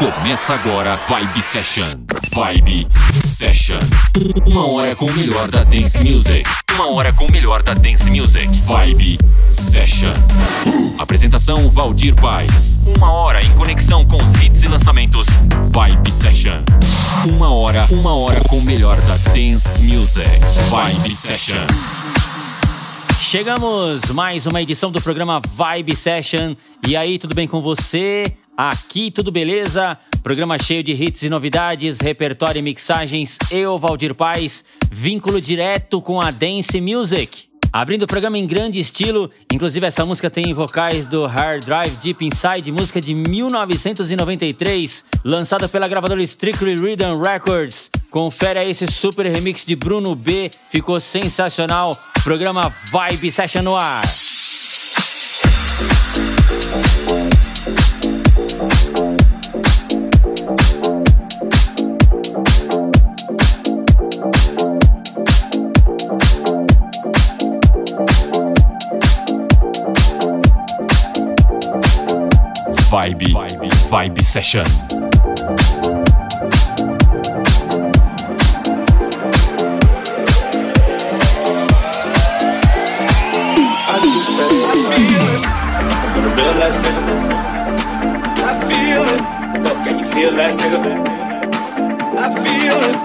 Começa agora Vibe Session. Vibe Session. Uma hora com o melhor da Dance Music. Uma hora com o melhor da Dance Music. Vibe Session. Apresentação Valdir Paz. Uma hora em conexão com os hits e lançamentos. Vibe Session. Uma hora, uma hora com o melhor da Dance Music. Vibe Session. Chegamos mais uma edição do programa Vibe Session. E aí, tudo bem com você? Aqui tudo beleza? Programa cheio de hits e novidades, repertório e mixagens. Eu, Valdir Paz, vínculo direto com a Dance Music. Abrindo o programa em grande estilo, inclusive essa música tem vocais do Hard Drive Deep Inside, música de 1993, lançada pela gravadora Strictly Rhythm Records. Confere aí esse super remix de Bruno B, ficou sensacional. Programa Vibe Session no ar. Vibe, Vibe, Vibe Session. I just feel it. I'm a real ass nigga. I feel it. You feel that nigga? I feel it.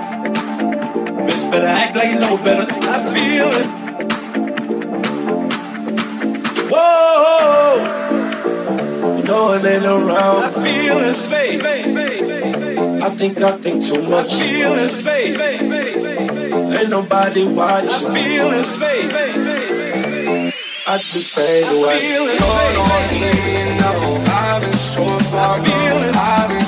Bitch, better act like you know better. I feel it. Whoa, know it ain't around. I feel it, faith. I think I think too much. I feel it, faith. Ain't nobody watching. I feel it, faith. I just fade away. Hold on, you know I've been so far gone. I've been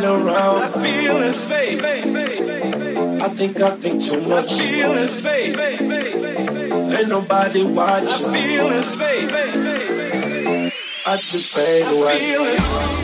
know around. I feel it, faith. I think I think too much. I feel it, faith. Ain't nobody watching. I feel it, faith. I just fade away. I feel it.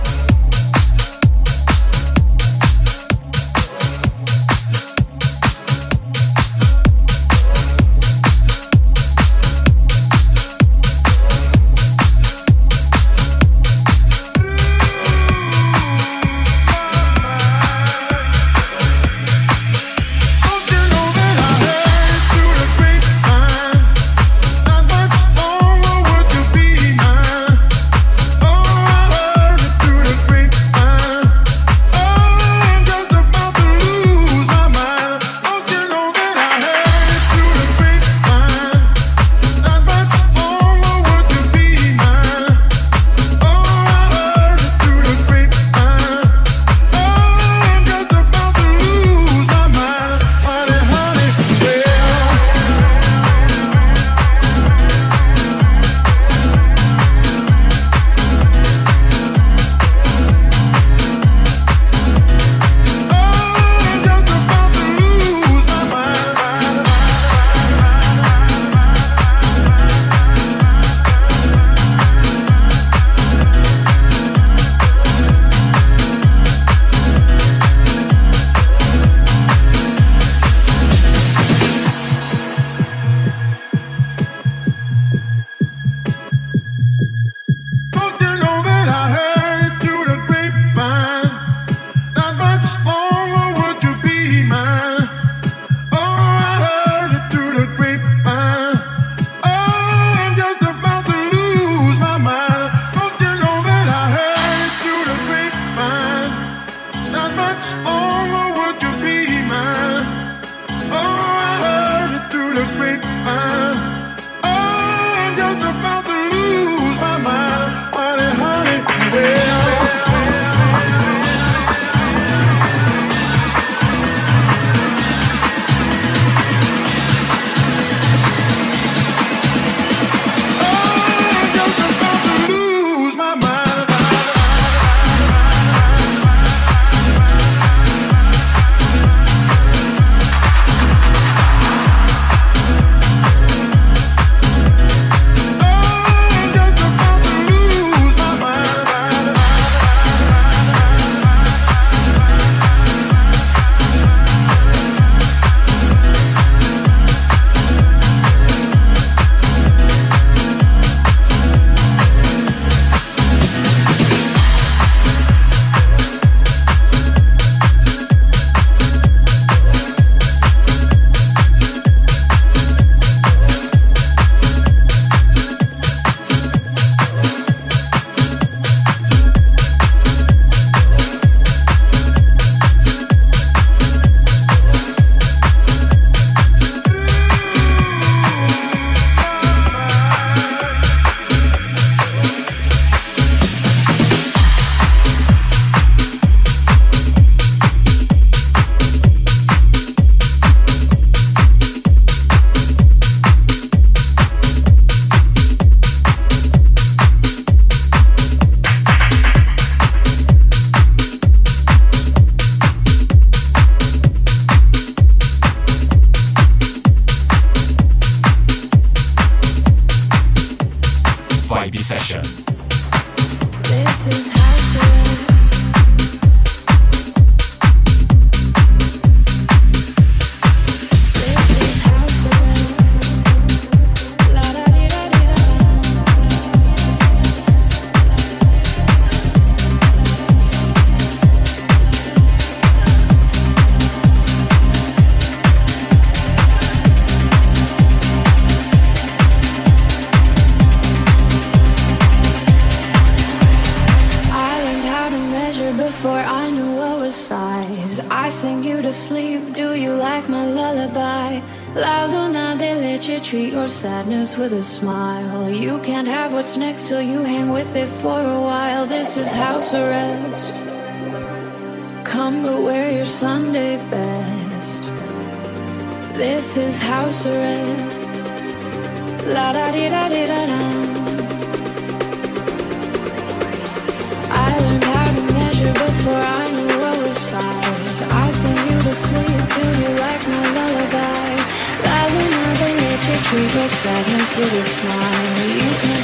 House arrest. Come but wear your Sunday best. This is house arrest. La da di da di da da. I learned how to measure before I knew what was size. I sing you to sleep. Do you like my lullaby? La luna, they let you treat your sadness with a smile. You can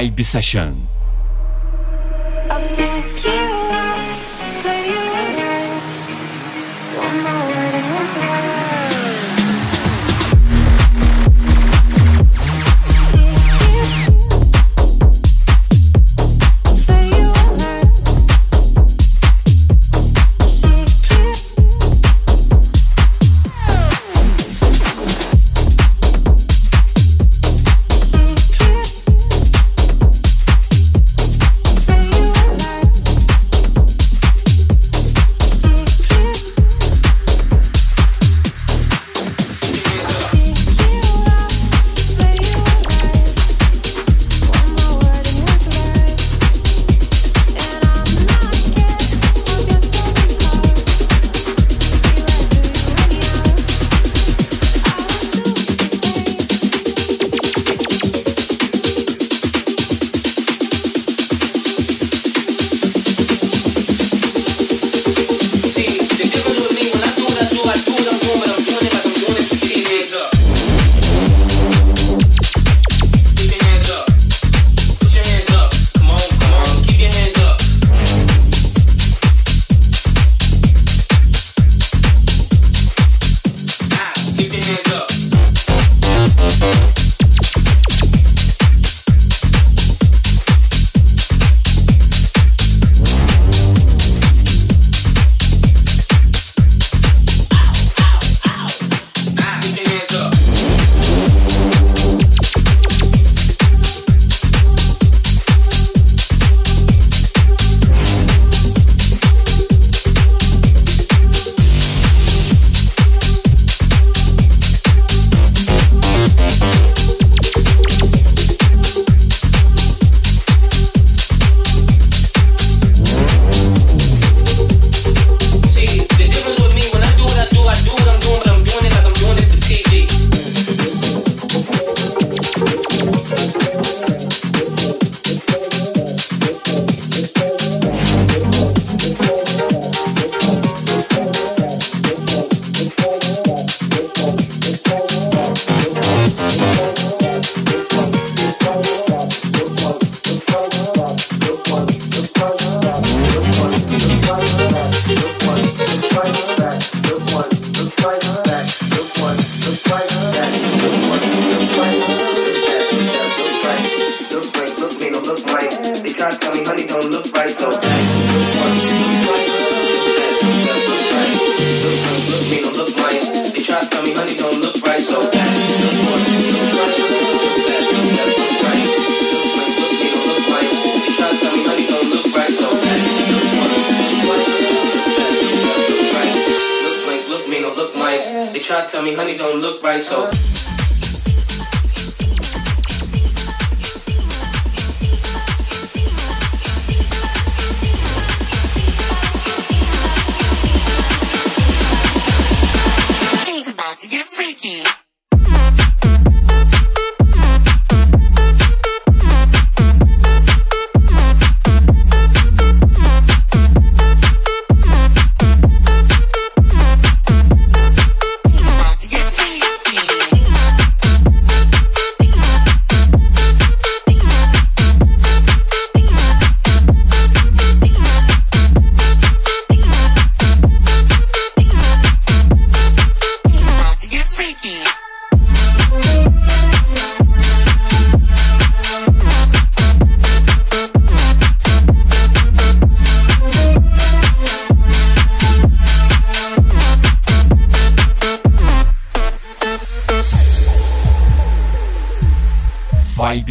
Vibe Session.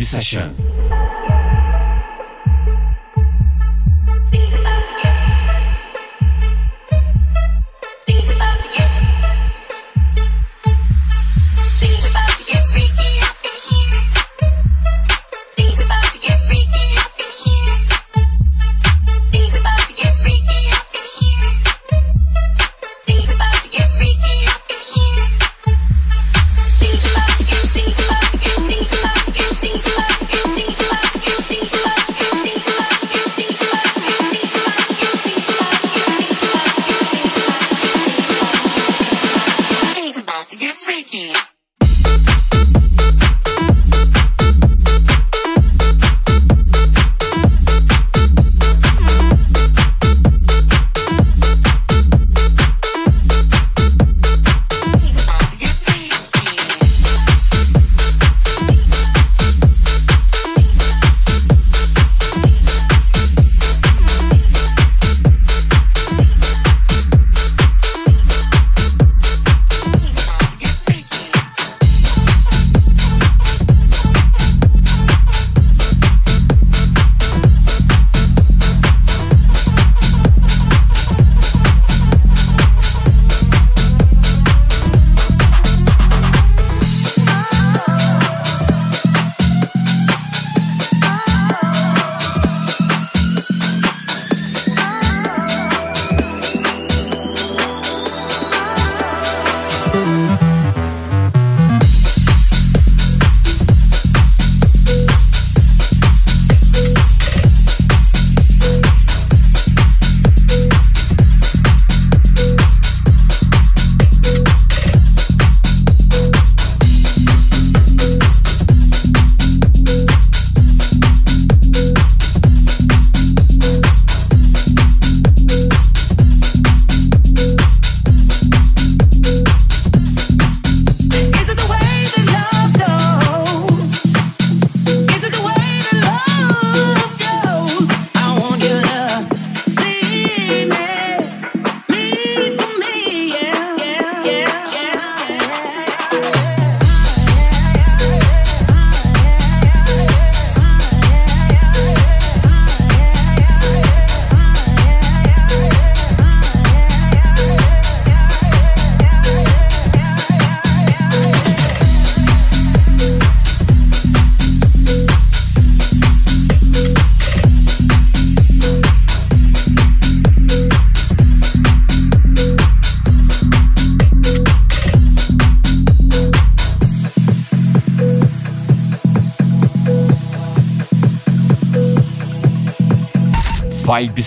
Session.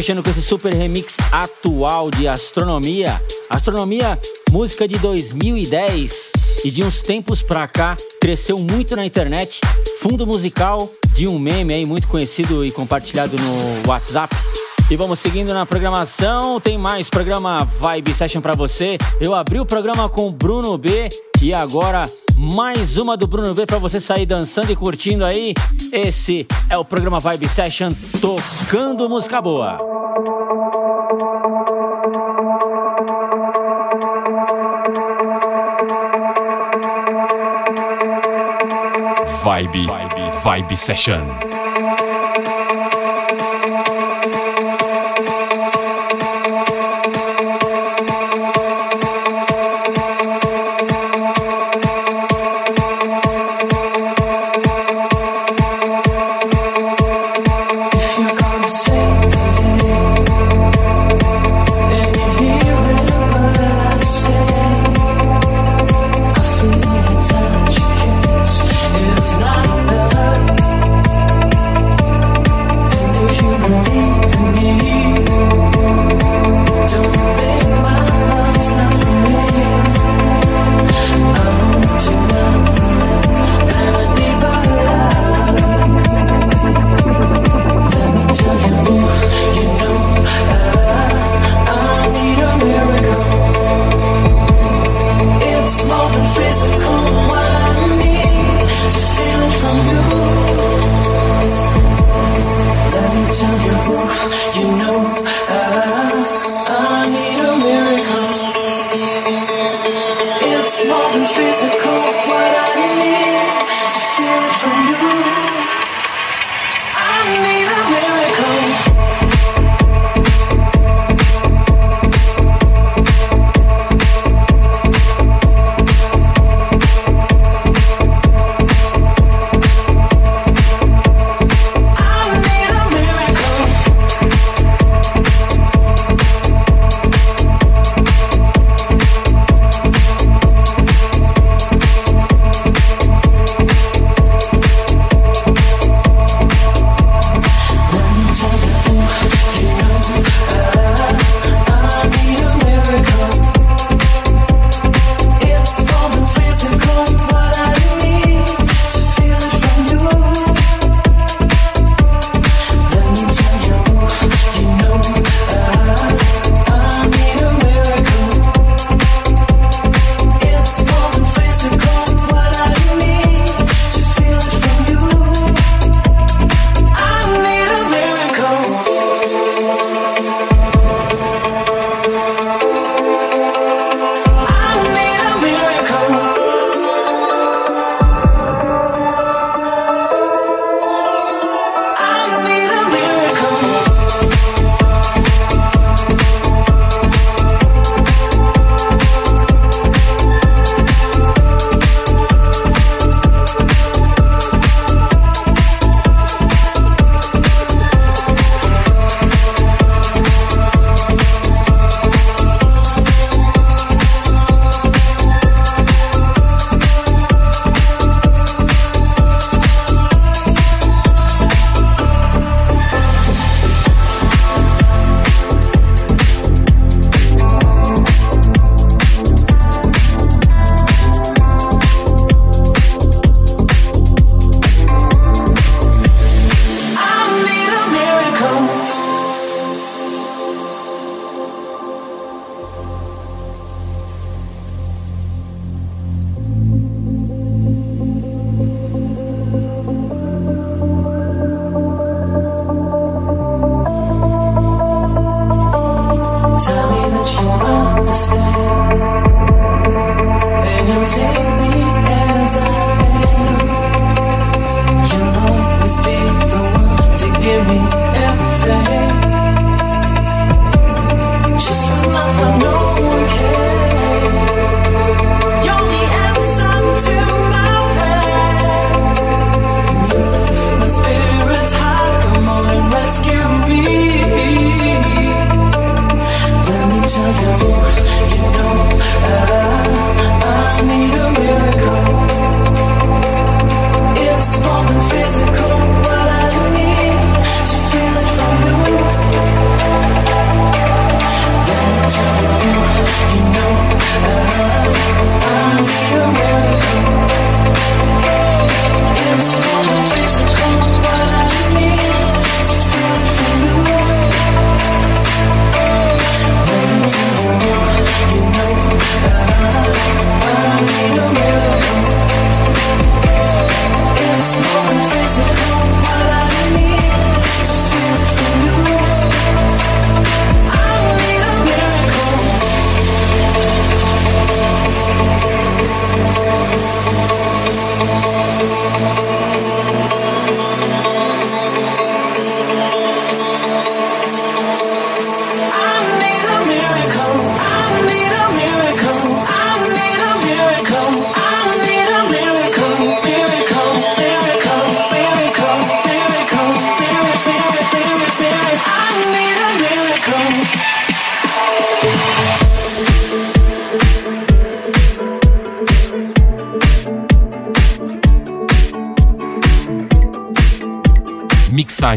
Fechando com esse super remix atual de Astronomia. Astronomia, música de 2010 e de uns tempos pra cá cresceu muito na internet. Fundo musical de um meme aí muito conhecido e compartilhado no WhatsApp. E vamos seguindo na programação, tem mais programa Vibe Session para você. Eu abri o programa com Bruno B e agora mais uma do Bruno B para você sair dançando e curtindo aí. Esse é o programa Vibe Session tocando música boa. Vibe, Vibe, Vibe Session.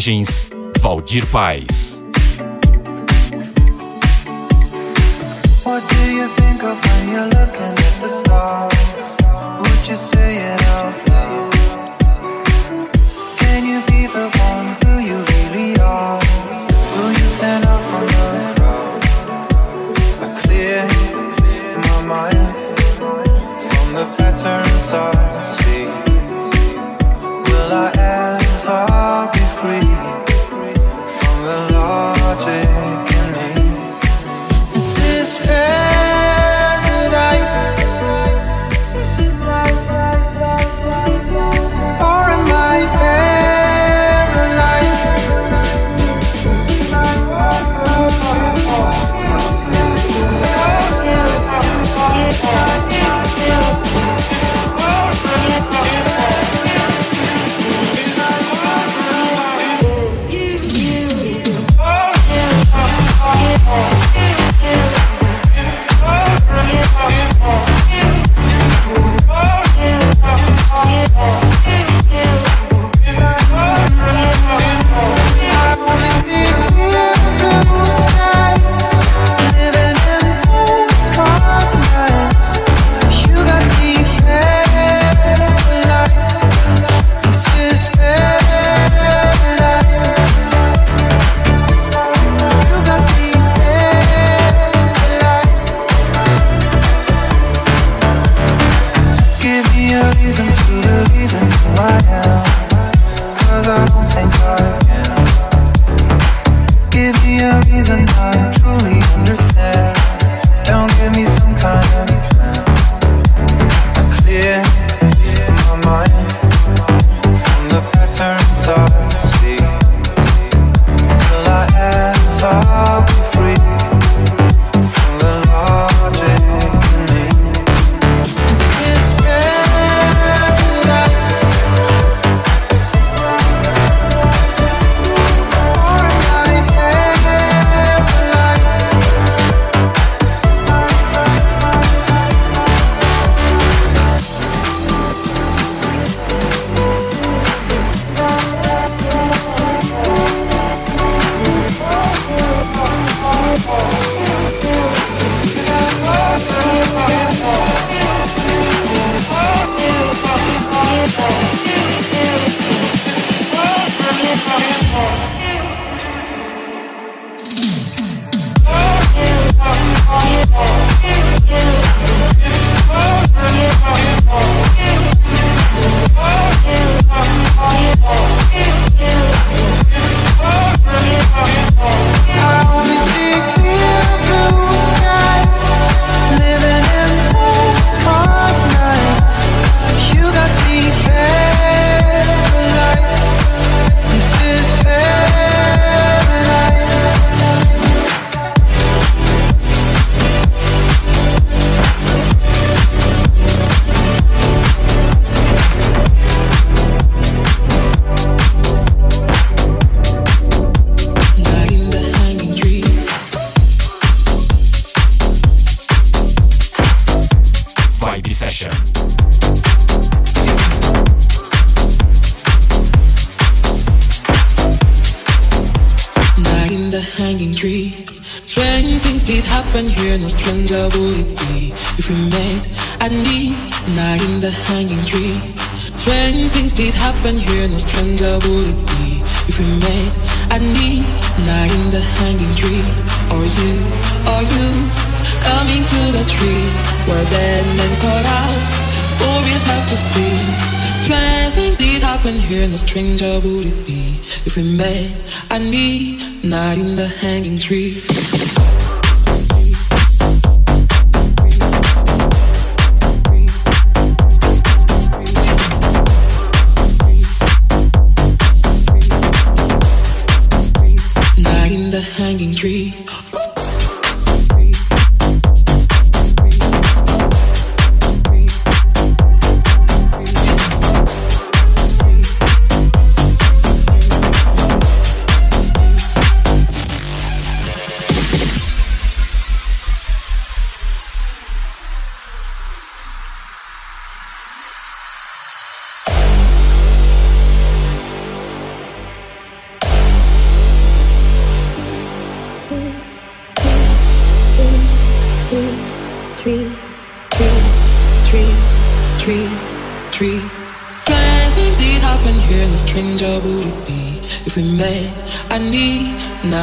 Mixagens Valdir Paz.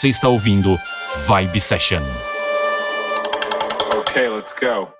Você está ouvindo Vibe Session. Okay, let's go.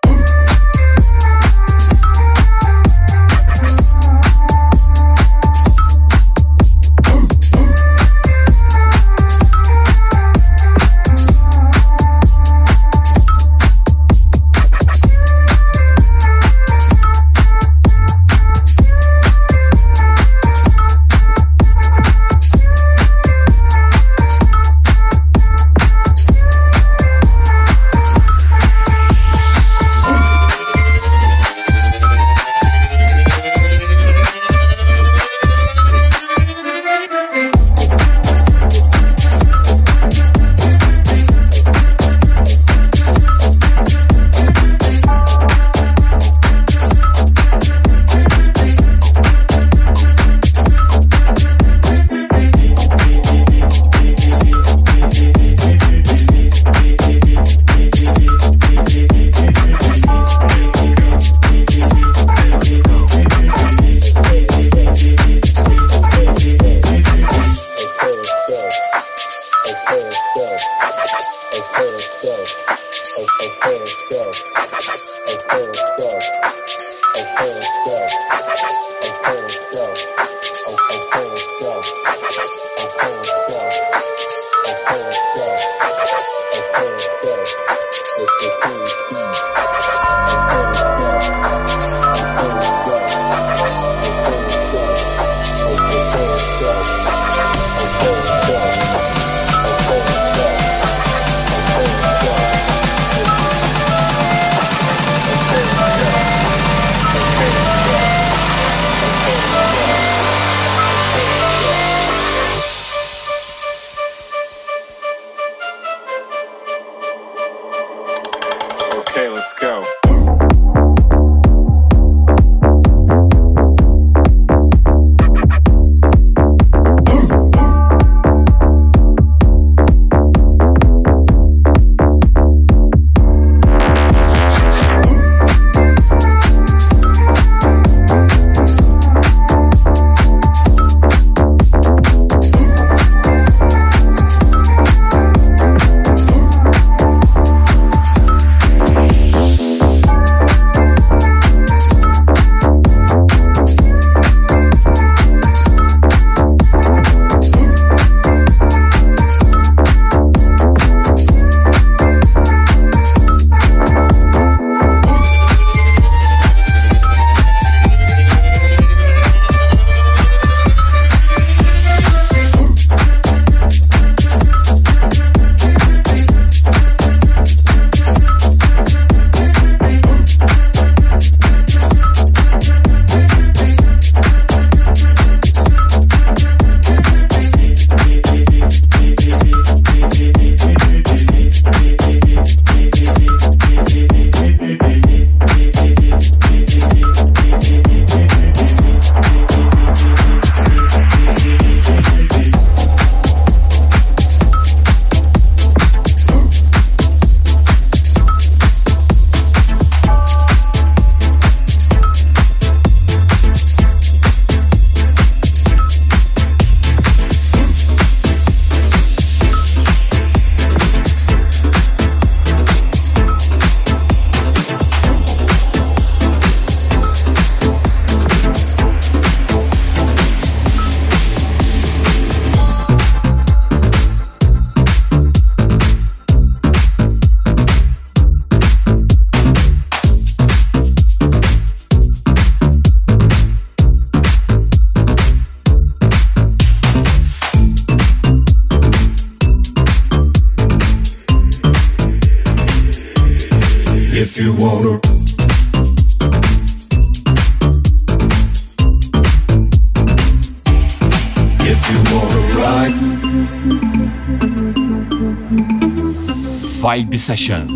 Session.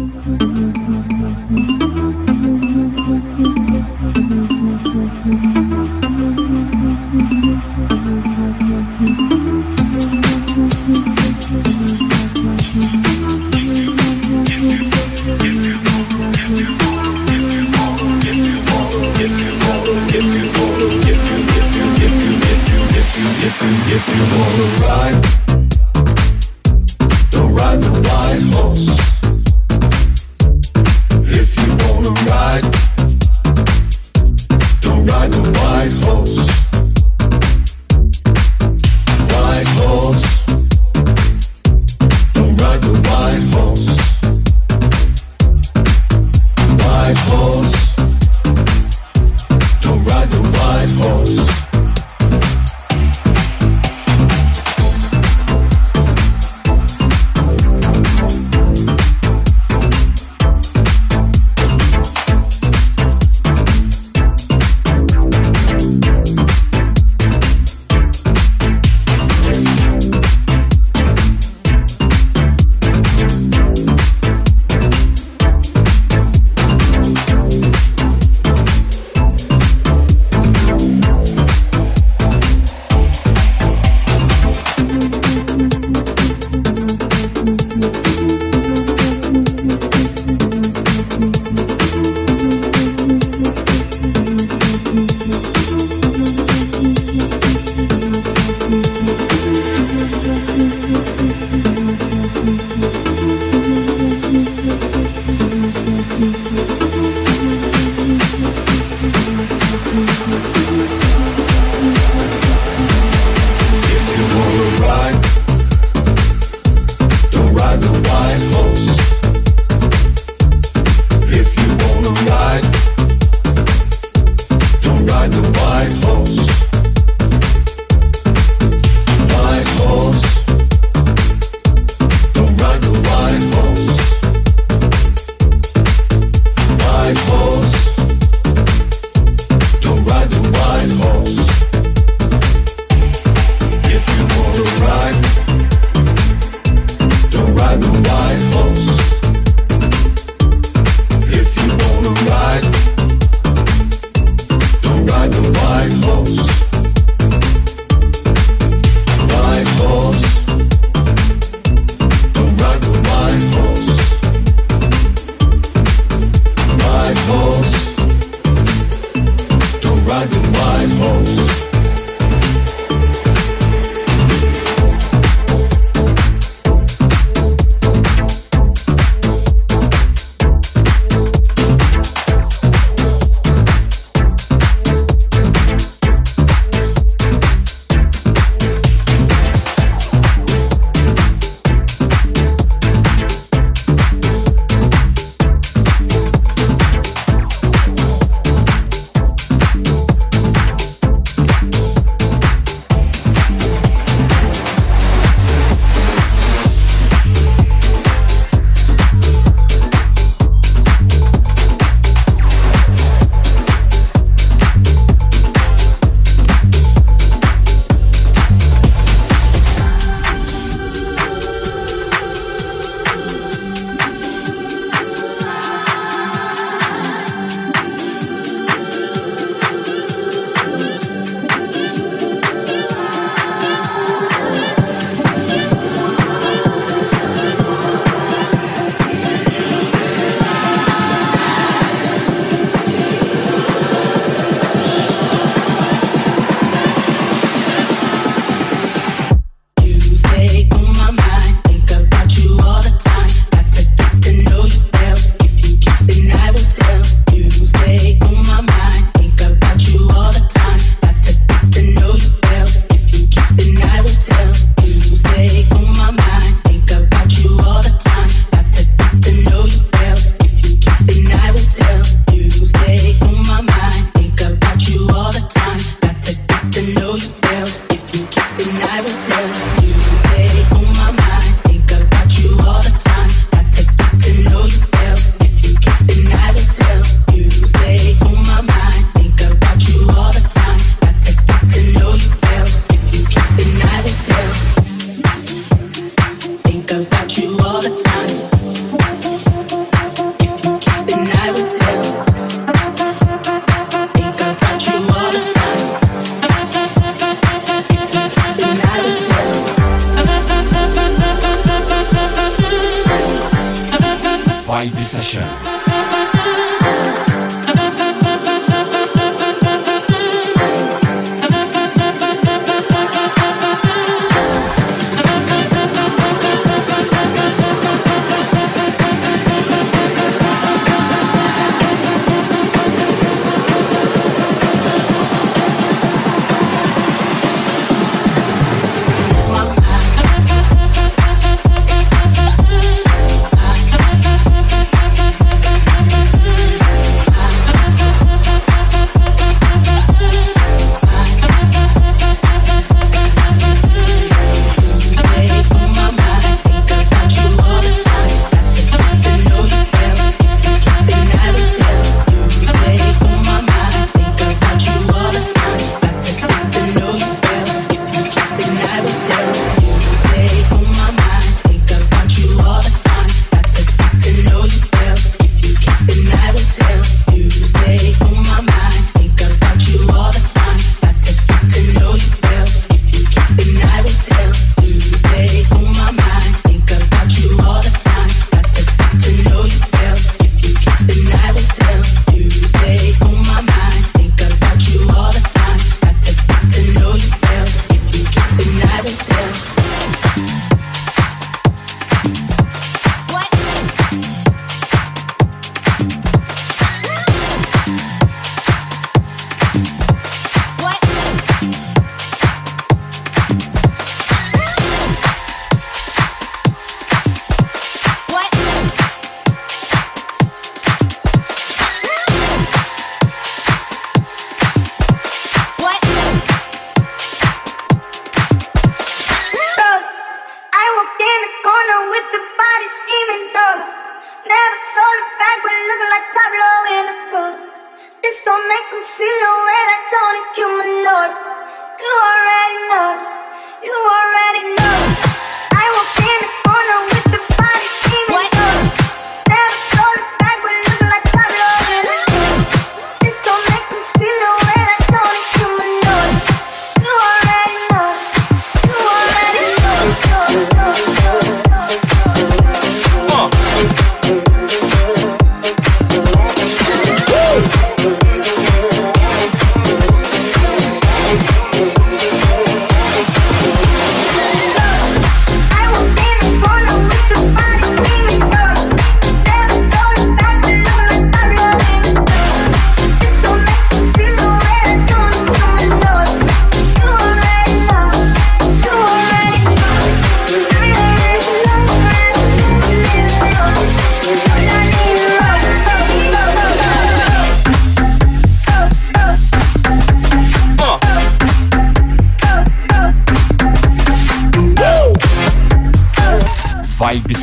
Thank you.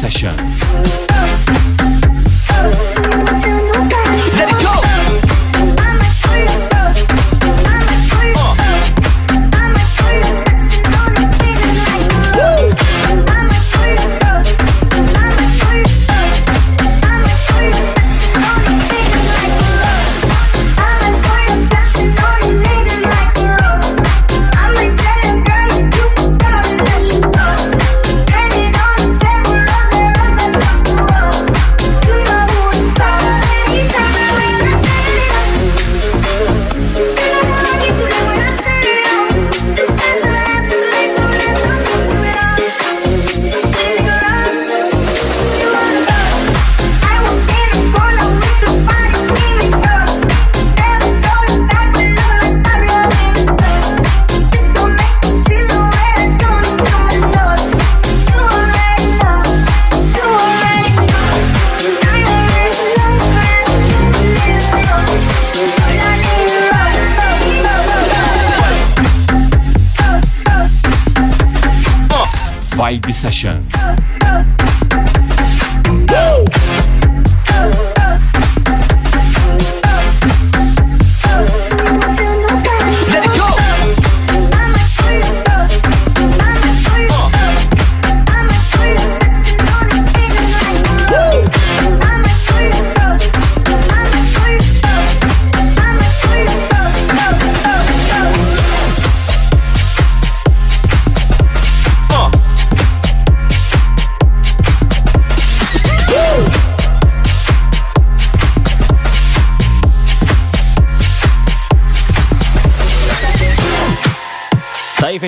Session. Vibe Session.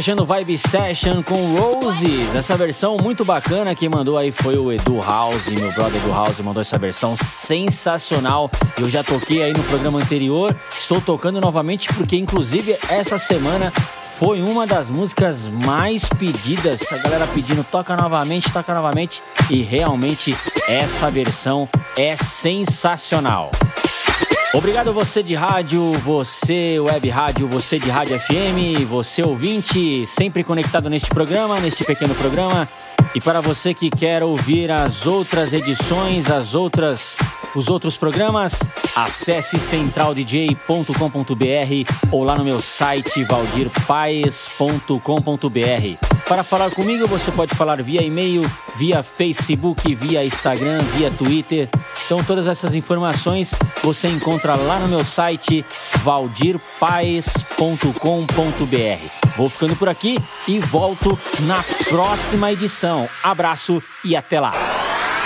Fechando Vibe Session com Roses, essa versão muito bacana. Quem mandou aí foi o Edu House, meu brother Edu House mandou essa versão sensacional. Eu já toquei aí no programa anterior, estou tocando novamente porque, inclusive, essa semana foi uma das músicas mais pedidas. A galera pedindo toca novamente, toca novamente. E realmente essa versão é sensacional. Obrigado você de rádio, você web rádio, você de rádio FM, você ouvinte, sempre conectado neste programa, neste pequeno programa. E para você que quer ouvir as outras edições, as outras os outros programas, acesse centraldj.com.br ou lá no meu site valdirpaes.com.br. Para falar comigo, você pode falar via e-mail, via Facebook, via Instagram, via Twitter. Então todas essas informações você encontra lá no meu site valdirpaes.com.br. Vou ficando por aqui e volto na próxima edição. Abraço e até lá.